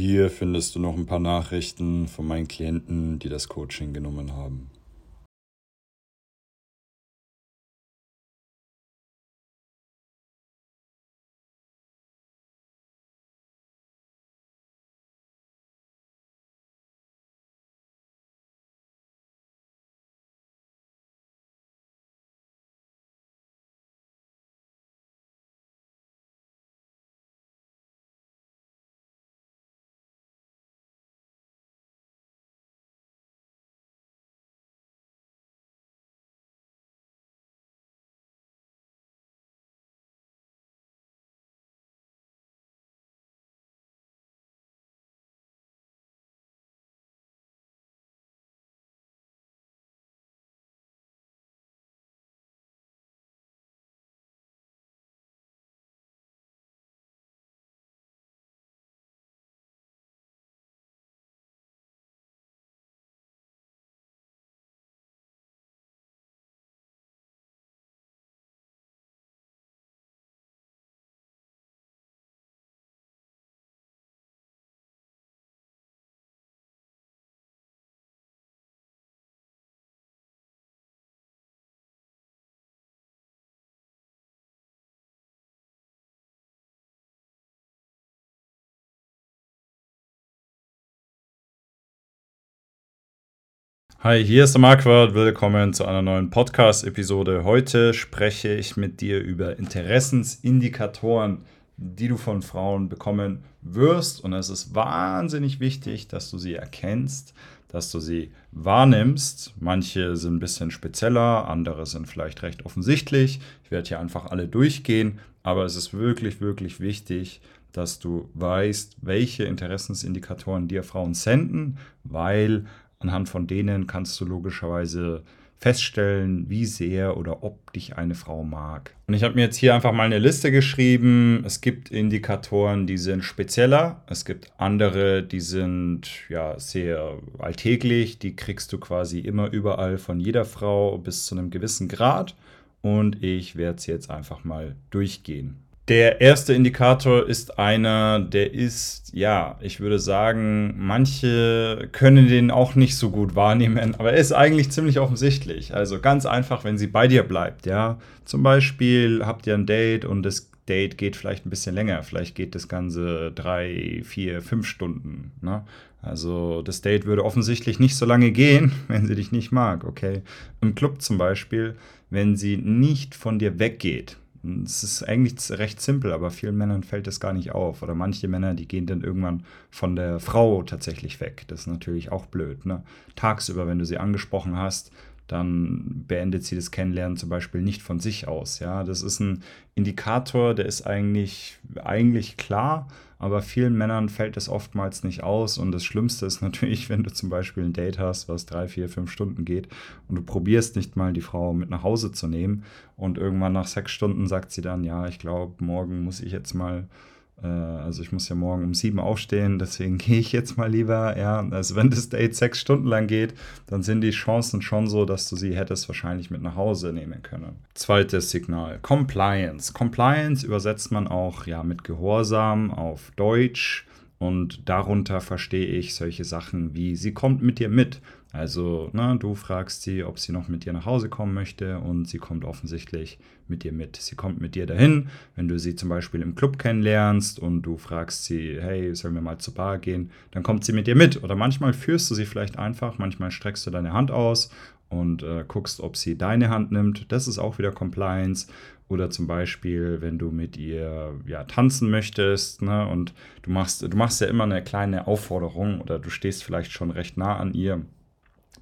Hier findest du noch ein paar Nachrichten von meinen Klienten, die das Coaching genommen haben. Hi, hier ist der Marquardt. Willkommen zu einer neuen Podcast-Episode. Heute spreche ich mit dir über Interessensindikatoren, die du von Frauen bekommen wirst. Und es ist wahnsinnig wichtig, dass du sie erkennst, dass du sie wahrnimmst. Manche sind ein bisschen spezieller, andere sind vielleicht recht offensichtlich. Ich werde hier einfach alle durchgehen, aber es ist wirklich, wirklich wichtig, dass du weißt, welche Interessensindikatoren dir Frauen senden, weil Anhand von denen kannst du logischerweise feststellen, wie sehr oder ob dich eine Frau mag. Und ich habe mir jetzt hier einfach mal eine Liste geschrieben. Es gibt Indikatoren, die sind spezieller. Es gibt andere, die sind ja sehr alltäglich. Die kriegst du quasi immer überall von jeder Frau bis zu einem gewissen Grad. Und ich werde es jetzt einfach mal durchgehen. Der erste Indikator ist einer, der ist, ja, ich würde sagen, manche können den auch nicht so gut wahrnehmen, aber er ist eigentlich ziemlich offensichtlich. Also ganz einfach, wenn sie bei dir bleibt, ja. Zum Beispiel habt ihr ein Date und das Date geht vielleicht ein bisschen länger. Vielleicht geht das Ganze drei, vier, fünf Stunden. Ne? Also das Date würde offensichtlich nicht so lange gehen, wenn sie dich nicht mag, okay? Im Club zum Beispiel, wenn sie nicht von dir weggeht es ist eigentlich recht simpel, aber vielen Männern fällt das gar nicht auf. Oder manche Männer, die gehen dann irgendwann von der Frau tatsächlich weg. Das ist natürlich auch blöd. Ne? Tagsüber, wenn du sie angesprochen hast, dann beendet sie das Kennenlernen zum Beispiel nicht von sich aus. Ja, das ist ein Indikator, der ist eigentlich, eigentlich klar, aber vielen Männern fällt es oftmals nicht aus. Und das Schlimmste ist natürlich, wenn du zum Beispiel ein Date hast, was drei, vier, fünf Stunden geht und du probierst nicht mal die Frau mit nach Hause zu nehmen und irgendwann nach sechs Stunden sagt sie dann, ja, ich glaube, morgen muss ich jetzt mal also ich muss ja morgen um sieben aufstehen, deswegen gehe ich jetzt mal lieber. Ja, also wenn das Date sechs Stunden lang geht, dann sind die Chancen schon so, dass du sie hättest wahrscheinlich mit nach Hause nehmen können. Zweites Signal: Compliance. Compliance übersetzt man auch ja mit Gehorsam auf Deutsch. Und darunter verstehe ich solche Sachen wie, sie kommt mit dir mit. Also, ne, du fragst sie, ob sie noch mit dir nach Hause kommen möchte und sie kommt offensichtlich mit dir mit. Sie kommt mit dir dahin, wenn du sie zum Beispiel im Club kennenlernst und du fragst sie, hey, sollen wir mal zur Bar gehen, dann kommt sie mit dir mit. Oder manchmal führst du sie vielleicht einfach, manchmal streckst du deine Hand aus und äh, guckst, ob sie deine Hand nimmt. Das ist auch wieder Compliance. Oder zum Beispiel, wenn du mit ihr ja, tanzen möchtest ne, und du machst, du machst ja immer eine kleine Aufforderung oder du stehst vielleicht schon recht nah an ihr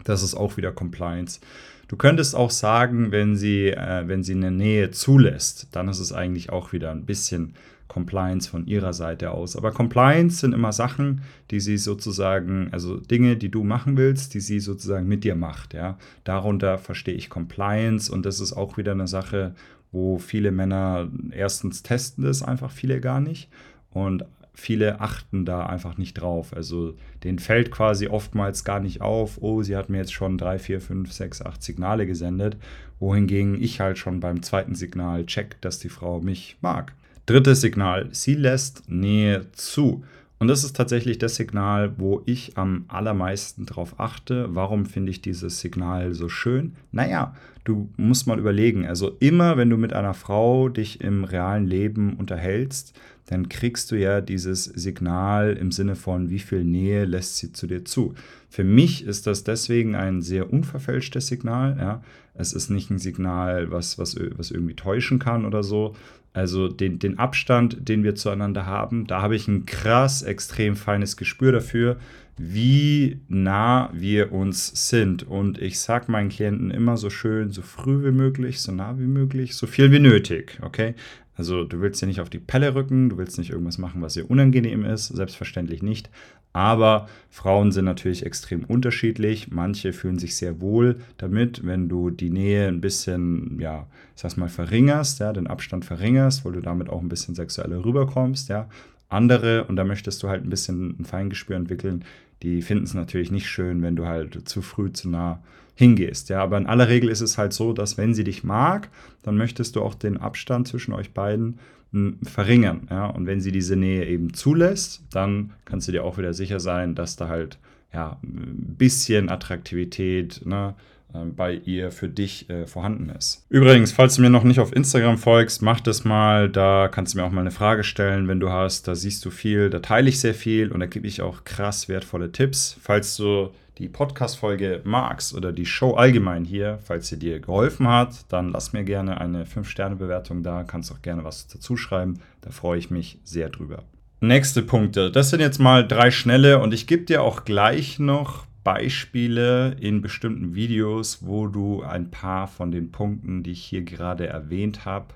das ist auch wieder Compliance. Du könntest auch sagen, wenn sie, äh, wenn sie eine Nähe zulässt, dann ist es eigentlich auch wieder ein bisschen Compliance von ihrer Seite aus. Aber Compliance sind immer Sachen, die sie sozusagen, also Dinge, die du machen willst, die sie sozusagen mit dir macht. Ja? Darunter verstehe ich Compliance und das ist auch wieder eine Sache, wo viele Männer erstens testen das einfach viele gar nicht und viele achten da einfach nicht drauf. Also denen fällt quasi oftmals gar nicht auf, oh, sie hat mir jetzt schon drei, vier, fünf, sechs, acht Signale gesendet, wohingegen ich halt schon beim zweiten Signal check, dass die Frau mich mag. Drittes Signal, sie lässt Nähe zu. Und das ist tatsächlich das Signal, wo ich am allermeisten drauf achte. Warum finde ich dieses Signal so schön? Naja, du musst mal überlegen. Also immer, wenn du mit einer Frau dich im realen Leben unterhältst, dann kriegst du ja dieses Signal im Sinne von, wie viel Nähe lässt sie zu dir zu. Für mich ist das deswegen ein sehr unverfälschtes Signal. Ja. Es ist nicht ein Signal, was, was, was irgendwie täuschen kann oder so. Also den, den Abstand, den wir zueinander haben, da habe ich ein krass extrem feines Gespür dafür, wie nah wir uns sind. Und ich sage meinen Klienten immer so schön, so früh wie möglich, so nah wie möglich, so viel wie nötig. Okay? Also du willst ja nicht auf die Pelle rücken, du willst nicht irgendwas machen, was dir unangenehm ist, selbstverständlich nicht. Aber Frauen sind natürlich extrem unterschiedlich. Manche fühlen sich sehr wohl damit, wenn du die Nähe ein bisschen, ja, ich sag's mal, verringerst, ja, den Abstand verringerst, weil du damit auch ein bisschen sexueller rüberkommst, ja. Andere, und da möchtest du halt ein bisschen ein Feingespür entwickeln, die finden es natürlich nicht schön, wenn du halt zu früh zu nah hingehst. Ja, aber in aller Regel ist es halt so, dass wenn sie dich mag, dann möchtest du auch den Abstand zwischen euch beiden hm, verringern. Ja, und wenn sie diese Nähe eben zulässt, dann kannst du dir auch wieder sicher sein, dass da halt ja ein bisschen Attraktivität, ne, ähm, bei ihr für dich äh, vorhanden ist. Übrigens, falls du mir noch nicht auf Instagram folgst, mach das mal. Da kannst du mir auch mal eine Frage stellen, wenn du hast. Da siehst du viel, da teile ich sehr viel und da gebe ich auch krass wertvolle Tipps. Falls du die Podcast-Folge magst oder die Show allgemein hier, falls sie dir geholfen hat, dann lass mir gerne eine 5-Sterne-Bewertung da. Kannst auch gerne was dazu schreiben. Da freue ich mich sehr drüber. Nächste Punkte. Das sind jetzt mal drei schnelle und ich gebe dir auch gleich noch Beispiele in bestimmten Videos, wo du ein paar von den Punkten, die ich hier gerade erwähnt habe,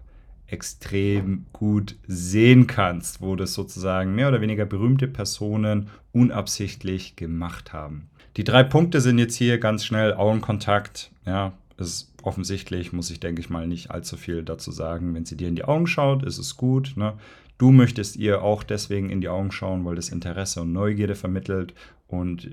extrem gut sehen kannst, wo das sozusagen mehr oder weniger berühmte Personen unabsichtlich gemacht haben. Die drei Punkte sind jetzt hier ganz schnell Augenkontakt. Ja, ist offensichtlich, muss ich denke ich mal nicht allzu viel dazu sagen. Wenn sie dir in die Augen schaut, ist es gut. Ne? Du möchtest ihr auch deswegen in die Augen schauen, weil das Interesse und Neugierde vermittelt. Und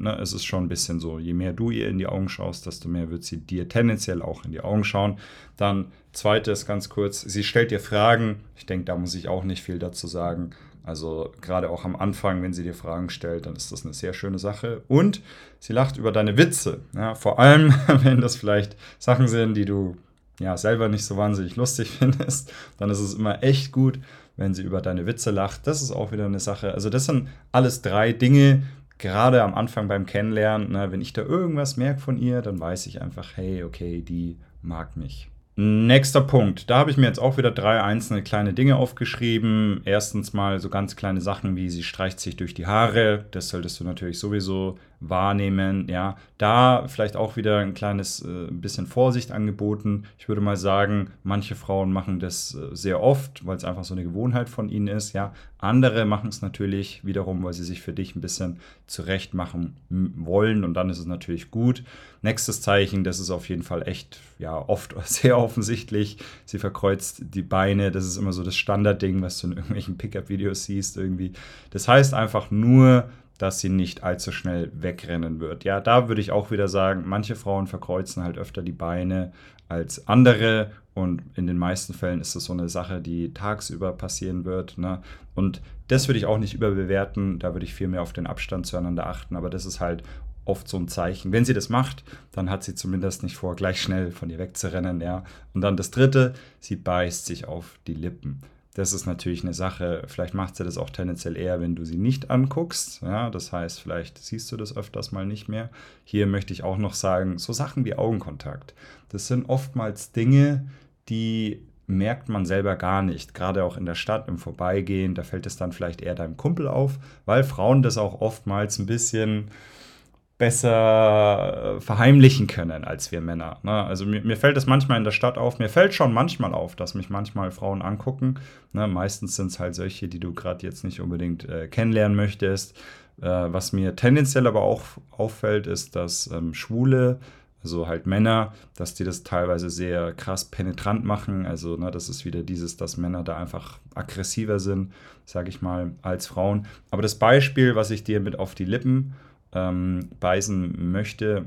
ne, es ist schon ein bisschen so, je mehr du ihr in die Augen schaust, desto mehr wird sie dir tendenziell auch in die Augen schauen. Dann zweites ganz kurz, sie stellt dir Fragen. Ich denke, da muss ich auch nicht viel dazu sagen. Also gerade auch am Anfang, wenn sie dir Fragen stellt, dann ist das eine sehr schöne Sache. Und sie lacht über deine Witze. Ja, vor allem, wenn das vielleicht Sachen sind, die du ja selber nicht so wahnsinnig lustig findest, dann ist es immer echt gut, wenn sie über deine Witze lacht. Das ist auch wieder eine Sache. Also das sind alles drei Dinge, gerade am Anfang beim Kennenlernen. Ne, wenn ich da irgendwas merke von ihr, dann weiß ich einfach, hey, okay, die mag mich. Nächster Punkt. Da habe ich mir jetzt auch wieder drei einzelne kleine Dinge aufgeschrieben. Erstens mal so ganz kleine Sachen wie sie streicht sich durch die Haare. Das solltest du natürlich sowieso wahrnehmen. Ja, da vielleicht auch wieder ein kleines äh, bisschen Vorsicht angeboten. Ich würde mal sagen, manche Frauen machen das äh, sehr oft, weil es einfach so eine Gewohnheit von ihnen ist. Ja, andere machen es natürlich wiederum, weil sie sich für dich ein bisschen zurecht machen wollen und dann ist es natürlich gut. Nächstes Zeichen, das ist auf jeden Fall echt, ja, oft sehr offensichtlich. Sie verkreuzt die Beine. Das ist immer so das Standardding, was du in irgendwelchen Pickup-Videos siehst irgendwie. Das heißt einfach nur, dass sie nicht allzu schnell wegrennen wird. Ja, da würde ich auch wieder sagen, manche Frauen verkreuzen halt öfter die Beine als andere und in den meisten Fällen ist das so eine Sache, die tagsüber passieren wird. Ne? Und das würde ich auch nicht überbewerten, da würde ich viel mehr auf den Abstand zueinander achten, aber das ist halt oft so ein Zeichen. Wenn sie das macht, dann hat sie zumindest nicht vor, gleich schnell von ihr wegzurennen, ja. Und dann das dritte, sie beißt sich auf die Lippen. Das ist natürlich eine Sache, vielleicht macht sie das auch tendenziell eher, wenn du sie nicht anguckst. Ja, das heißt, vielleicht siehst du das öfters mal nicht mehr. Hier möchte ich auch noch sagen, so Sachen wie Augenkontakt. Das sind oftmals Dinge, die merkt man selber gar nicht. Gerade auch in der Stadt im Vorbeigehen, da fällt es dann vielleicht eher deinem Kumpel auf, weil Frauen das auch oftmals ein bisschen besser äh, verheimlichen können als wir Männer. Ne? Also mir, mir, fällt es manchmal in der Stadt auf, mir fällt schon manchmal auf, dass mich manchmal Frauen angucken. Ne? Meistens sind es halt solche, die du gerade jetzt nicht unbedingt äh, kennenlernen möchtest. Äh, was mir tendenziell aber auch auffällt, ist, dass ähm, Schwule, also halt Männer, dass die das teilweise sehr krass penetrant machen. Also ne, das ist wieder dieses, dass Männer da einfach aggressiver sind, sage ich mal, als Frauen. Aber das Beispiel, was ich dir mit auf die Lippen ähm, beißen möchte,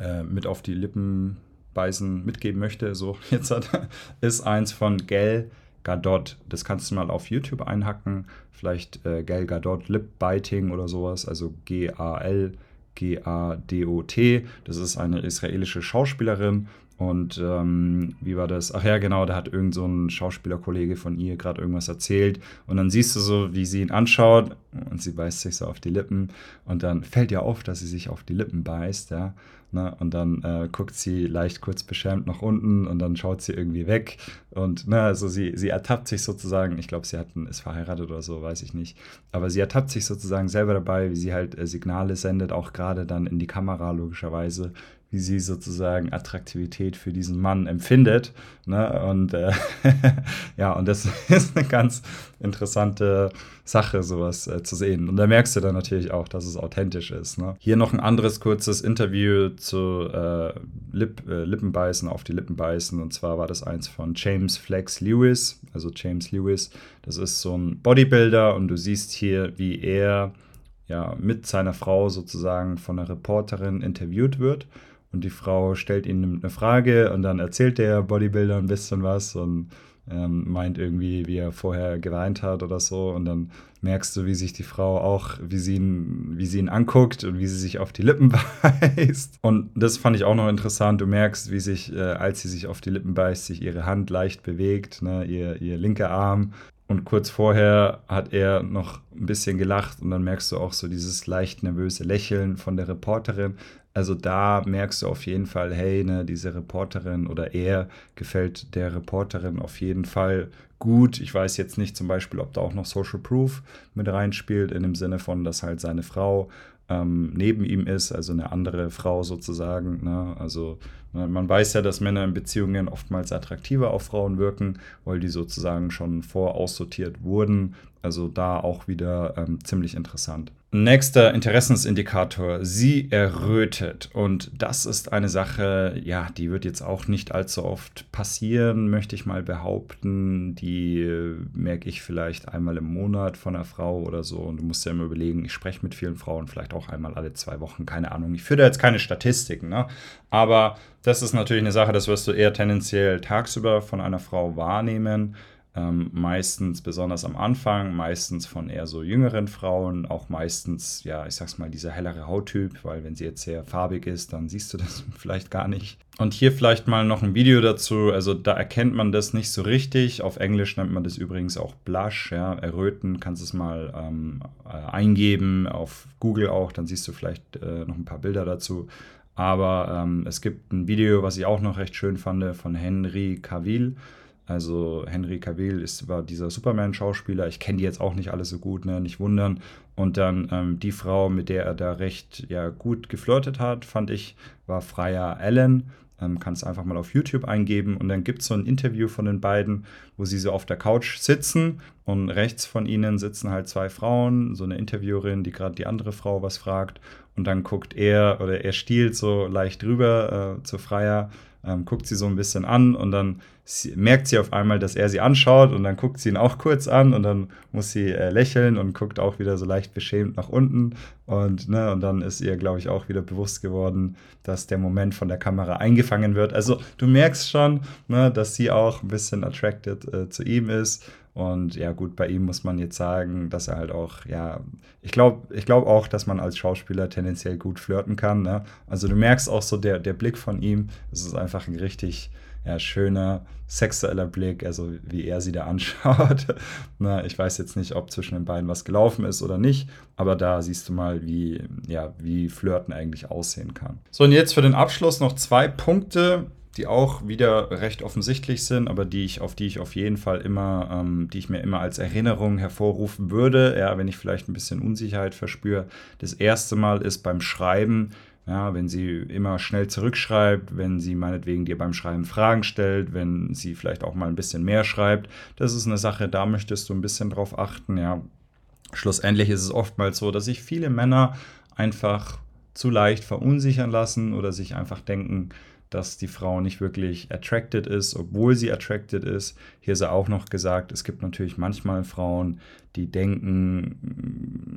äh, mit auf die Lippen beißen, mitgeben möchte, so jetzt hat, ist eins von Gell, Gadot. Das kannst du mal auf YouTube einhacken. Vielleicht äh, Gal Gadot Lip Biting oder sowas. Also G-A-L. G-A-D-O-T. Das ist eine israelische Schauspielerin und ähm, wie war das? Ach ja, genau, da hat irgend so ein Schauspielerkollege von ihr gerade irgendwas erzählt. Und dann siehst du so, wie sie ihn anschaut und sie beißt sich so auf die Lippen. Und dann fällt ihr auf, dass sie sich auf die Lippen beißt, ja. Ne? Und dann äh, guckt sie leicht kurz beschämt nach unten und dann schaut sie irgendwie weg. Und ne, also sie, sie ertappt sich sozusagen, ich glaube, sie hat, ist verheiratet oder so, weiß ich nicht. Aber sie ertappt sich sozusagen selber dabei, wie sie halt äh, Signale sendet, auch gerade dann in die Kamera logischerweise wie sie sozusagen Attraktivität für diesen Mann empfindet. Ne? Und äh, ja, und das ist eine ganz interessante Sache, sowas äh, zu sehen. Und da merkst du dann natürlich auch, dass es authentisch ist. Ne? Hier noch ein anderes kurzes Interview zu äh, Lip, äh, Lippenbeißen, auf die Lippen beißen. Und zwar war das eins von James Flex Lewis. Also James Lewis, das ist so ein Bodybuilder und du siehst hier, wie er ja, mit seiner Frau sozusagen von einer Reporterin interviewt wird. Und die Frau stellt ihm eine Frage und dann erzählt der Bodybuilder ein bisschen was und ähm, meint irgendwie, wie er vorher geweint hat oder so. Und dann merkst du, wie sich die Frau auch, wie sie ihn, wie sie ihn anguckt und wie sie sich auf die Lippen beißt. Und das fand ich auch noch interessant. Du merkst, wie sich, äh, als sie sich auf die Lippen beißt, sich ihre Hand leicht bewegt, ne? ihr, ihr linker Arm. Und kurz vorher hat er noch ein bisschen gelacht und dann merkst du auch so dieses leicht nervöse Lächeln von der Reporterin. Also da merkst du auf jeden Fall, hey, ne, diese Reporterin oder er gefällt der Reporterin auf jeden Fall gut. Ich weiß jetzt nicht zum Beispiel, ob da auch noch Social Proof mit reinspielt, in dem Sinne von, dass halt seine Frau ähm, neben ihm ist, also eine andere Frau sozusagen. Ne? Also man weiß ja, dass Männer in Beziehungen oftmals attraktiver auf Frauen wirken, weil die sozusagen schon voraussortiert wurden. Also da auch wieder ähm, ziemlich interessant. Nächster Interessensindikator, sie errötet. Und das ist eine Sache, ja, die wird jetzt auch nicht allzu oft passieren, möchte ich mal behaupten. Die äh, merke ich vielleicht einmal im Monat von einer Frau oder so. Und du musst ja immer überlegen, ich spreche mit vielen Frauen, vielleicht auch einmal alle zwei Wochen, keine Ahnung. Ich führe da jetzt keine Statistiken, ne? Aber das ist natürlich eine Sache, das wirst du eher tendenziell tagsüber von einer Frau wahrnehmen. Ähm, meistens, besonders am Anfang, meistens von eher so jüngeren Frauen, auch meistens, ja, ich sag's mal, dieser hellere Hauttyp, weil wenn sie jetzt sehr farbig ist, dann siehst du das vielleicht gar nicht. Und hier vielleicht mal noch ein Video dazu, also da erkennt man das nicht so richtig. Auf Englisch nennt man das übrigens auch Blush, ja, erröten, kannst es mal ähm, äh, eingeben, auf Google auch, dann siehst du vielleicht äh, noch ein paar Bilder dazu. Aber ähm, es gibt ein Video, was ich auch noch recht schön fand, von Henry Cavill. Also Henry Cavill ist, war dieser Superman-Schauspieler. Ich kenne die jetzt auch nicht alle so gut, ne? nicht wundern. Und dann ähm, die Frau, mit der er da recht ja, gut geflirtet hat, fand ich, war Freya Allen. Ähm, kannst einfach mal auf YouTube eingeben und dann gibt es so ein Interview von den beiden, wo sie so auf der Couch sitzen und rechts von ihnen sitzen halt zwei Frauen, so eine Interviewerin, die gerade die andere Frau was fragt und dann guckt er oder er stiehlt so leicht rüber äh, zu Freya ähm, guckt sie so ein bisschen an und dann merkt sie auf einmal, dass er sie anschaut und dann guckt sie ihn auch kurz an und dann muss sie äh, lächeln und guckt auch wieder so leicht beschämt nach unten und, ne, und dann ist ihr, glaube ich, auch wieder bewusst geworden, dass der Moment von der Kamera eingefangen wird. Also du merkst schon, ne, dass sie auch ein bisschen attracted äh, zu ihm ist und ja, gut, bei ihm muss man jetzt sagen, dass er halt auch, ja, ich glaube ich glaub auch, dass man als Schauspieler tendenziell gut flirten kann. Ne? Also du merkst auch so der, der Blick von ihm, es ist einfach ein richtig ja, schöner sexueller Blick, also wie er sie da anschaut. ne? Ich weiß jetzt nicht, ob zwischen den beiden was gelaufen ist oder nicht, aber da siehst du mal, wie, ja, wie Flirten eigentlich aussehen kann. So, und jetzt für den Abschluss noch zwei Punkte die auch wieder recht offensichtlich sind, aber die ich, auf die ich auf jeden Fall immer, ähm, die ich mir immer als Erinnerung hervorrufen würde, ja, wenn ich vielleicht ein bisschen Unsicherheit verspüre. Das erste Mal ist beim Schreiben, ja, wenn sie immer schnell zurückschreibt, wenn sie meinetwegen dir beim Schreiben Fragen stellt, wenn sie vielleicht auch mal ein bisschen mehr schreibt, das ist eine Sache, da möchtest du ein bisschen drauf achten, ja. Schlussendlich ist es oftmals so, dass sich viele Männer einfach zu leicht verunsichern lassen oder sich einfach denken, dass die Frau nicht wirklich attracted ist, obwohl sie attracted ist. Hier ist auch noch gesagt, es gibt natürlich manchmal Frauen, die denken,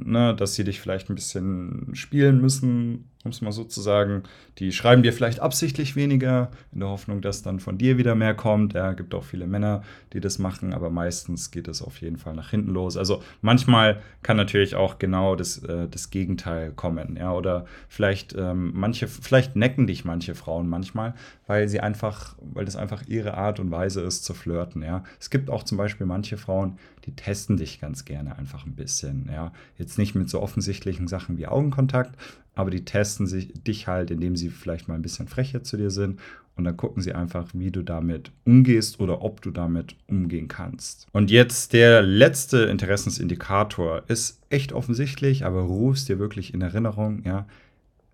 ne, dass sie dich vielleicht ein bisschen spielen müssen, um es mal so zu sagen. Die schreiben dir vielleicht absichtlich weniger, in der Hoffnung, dass dann von dir wieder mehr kommt. Ja, gibt auch viele Männer, die das machen, aber meistens geht es auf jeden Fall nach hinten los. Also manchmal kann natürlich auch genau das, äh, das Gegenteil kommen. Ja, oder vielleicht ähm, manche, vielleicht necken dich manche Frauen manchmal, weil sie einfach, weil das einfach ihre Art und Weise ist zu flirten. Ja, es gibt auch zum Beispiel manche Frauen, die testen dich ganz gerne einfach ein bisschen. Ja, jetzt nicht mit so offensichtlichen Sachen wie Augenkontakt, aber die testen sich, dich halt, indem sie vielleicht mal ein bisschen frecher zu dir sind und dann gucken sie einfach, wie du damit umgehst oder ob du damit umgehen kannst. Und jetzt der letzte Interessensindikator ist echt offensichtlich, aber rufst dir wirklich in Erinnerung, ja,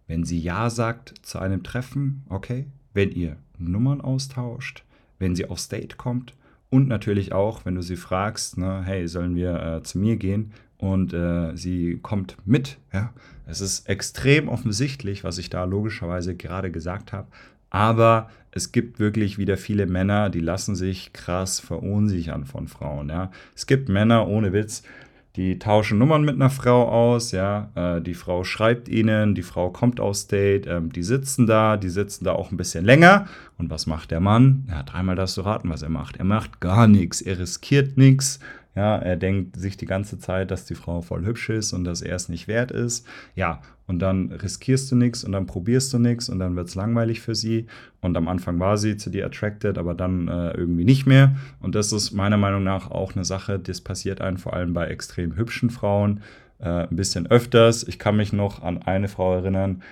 wenn sie Ja sagt zu einem Treffen, okay, wenn ihr Nummern austauscht, wenn sie aufs Date kommt und natürlich auch, wenn du sie fragst, ne, hey, sollen wir äh, zu mir gehen? Und äh, sie kommt mit. Ja, es ist extrem offensichtlich, was ich da logischerweise gerade gesagt habe. Aber es gibt wirklich wieder viele Männer, die lassen sich krass verunsichern von Frauen. Ja, es gibt Männer ohne Witz, die tauschen Nummern mit einer Frau aus, ja. Äh, die Frau schreibt ihnen, die Frau kommt aus Date, ähm, die sitzen da, die sitzen da auch ein bisschen länger. Und was macht der Mann? Ja, dreimal darfst du raten, was er macht. Er macht gar nichts, er riskiert nichts. Ja, er denkt sich die ganze Zeit, dass die Frau voll hübsch ist und dass er es nicht wert ist. Ja, und dann riskierst du nichts und dann probierst du nichts und dann wird es langweilig für sie. Und am Anfang war sie zu dir attracted, aber dann äh, irgendwie nicht mehr. Und das ist meiner Meinung nach auch eine Sache, das passiert einem vor allem bei extrem hübschen Frauen äh, ein bisschen öfters. Ich kann mich noch an eine Frau erinnern,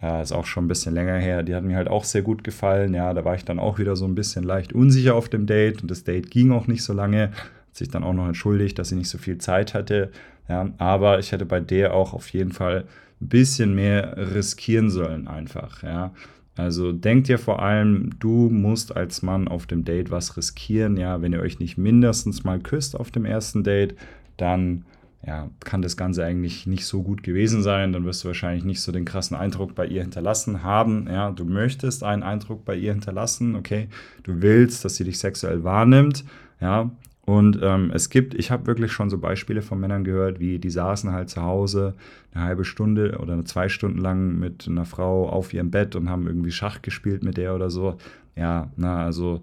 äh, ist auch schon ein bisschen länger her, die hat mir halt auch sehr gut gefallen. Ja, da war ich dann auch wieder so ein bisschen leicht unsicher auf dem Date und das Date ging auch nicht so lange sich dann auch noch entschuldigt, dass sie nicht so viel Zeit hatte. Ja, aber ich hätte bei der auch auf jeden Fall ein bisschen mehr riskieren sollen, einfach. Ja. Also denkt ihr vor allem, du musst als Mann auf dem Date was riskieren. Ja, wenn ihr euch nicht mindestens mal küsst auf dem ersten Date, dann ja, kann das Ganze eigentlich nicht so gut gewesen sein. Dann wirst du wahrscheinlich nicht so den krassen Eindruck bei ihr hinterlassen haben. Ja, du möchtest einen Eindruck bei ihr hinterlassen, okay. Du willst, dass sie dich sexuell wahrnimmt. Ja, und ähm, es gibt, ich habe wirklich schon so Beispiele von Männern gehört, wie die saßen halt zu Hause eine halbe Stunde oder zwei Stunden lang mit einer Frau auf ihrem Bett und haben irgendwie Schach gespielt mit der oder so. Ja, na, also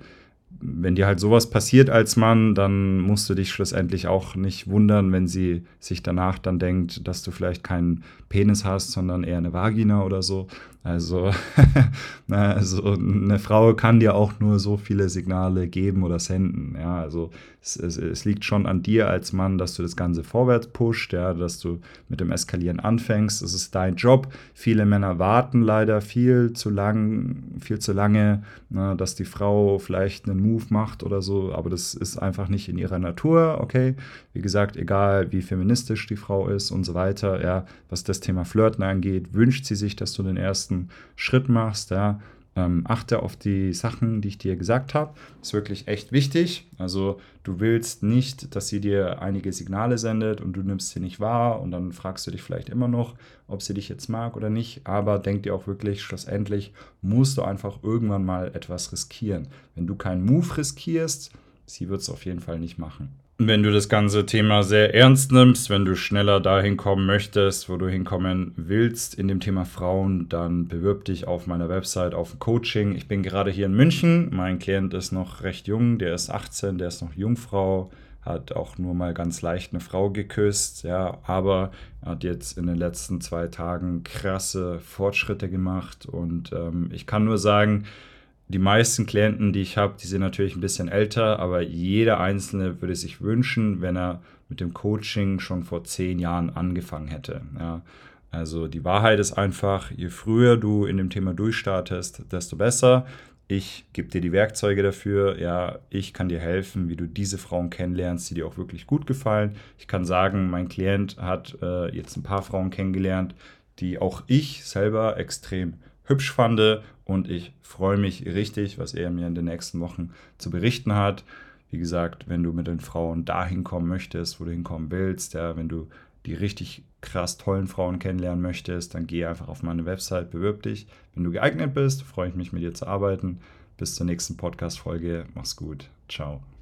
wenn dir halt sowas passiert als Mann, dann musst du dich schlussendlich auch nicht wundern, wenn sie sich danach dann denkt, dass du vielleicht keinen Penis hast, sondern eher eine Vagina oder so. Also, also eine Frau kann dir auch nur so viele Signale geben oder senden. Ja, also es, es, es, liegt schon an dir als Mann, dass du das Ganze vorwärts pusht, ja, dass du mit dem Eskalieren anfängst. Es ist dein Job. Viele Männer warten leider viel zu lang, viel zu lange, ne, dass die Frau vielleicht einen Move macht oder so, aber das ist einfach nicht in ihrer Natur, okay? Wie gesagt, egal wie feministisch die Frau ist und so weiter, ja, was das Thema Flirten angeht, wünscht sie sich, dass du den ersten Schritt machst, ja. Ähm, achte auf die Sachen, die ich dir gesagt habe. Ist wirklich echt wichtig. Also du willst nicht, dass sie dir einige Signale sendet und du nimmst sie nicht wahr und dann fragst du dich vielleicht immer noch, ob sie dich jetzt mag oder nicht. Aber denk dir auch wirklich, schlussendlich musst du einfach irgendwann mal etwas riskieren. Wenn du keinen Move riskierst, sie wird es auf jeden Fall nicht machen. Wenn du das ganze Thema sehr ernst nimmst, wenn du schneller dahin kommen möchtest, wo du hinkommen willst in dem Thema Frauen, dann bewirb dich auf meiner Website auf ein Coaching. Ich bin gerade hier in München. Mein Klient ist noch recht jung, der ist 18, der ist noch Jungfrau, hat auch nur mal ganz leicht eine Frau geküsst, ja, aber hat jetzt in den letzten zwei Tagen krasse Fortschritte gemacht und ähm, ich kann nur sagen, die meisten Klienten, die ich habe, die sind natürlich ein bisschen älter, aber jeder Einzelne würde sich wünschen, wenn er mit dem Coaching schon vor zehn Jahren angefangen hätte. Ja. Also die Wahrheit ist einfach, je früher du in dem Thema durchstartest, desto besser. Ich gebe dir die Werkzeuge dafür. Ja, ich kann dir helfen, wie du diese Frauen kennenlernst, die dir auch wirklich gut gefallen. Ich kann sagen, mein Klient hat äh, jetzt ein paar Frauen kennengelernt, die auch ich selber extrem hübsch fand und ich freue mich richtig, was er mir in den nächsten Wochen zu berichten hat. Wie gesagt, wenn du mit den Frauen dahin kommen möchtest, wo du hinkommen willst, ja, wenn du die richtig krass tollen Frauen kennenlernen möchtest, dann geh einfach auf meine Website, bewirb dich. Wenn du geeignet bist, freue ich mich mit dir zu arbeiten. Bis zur nächsten Podcast-Folge. Mach's gut. Ciao.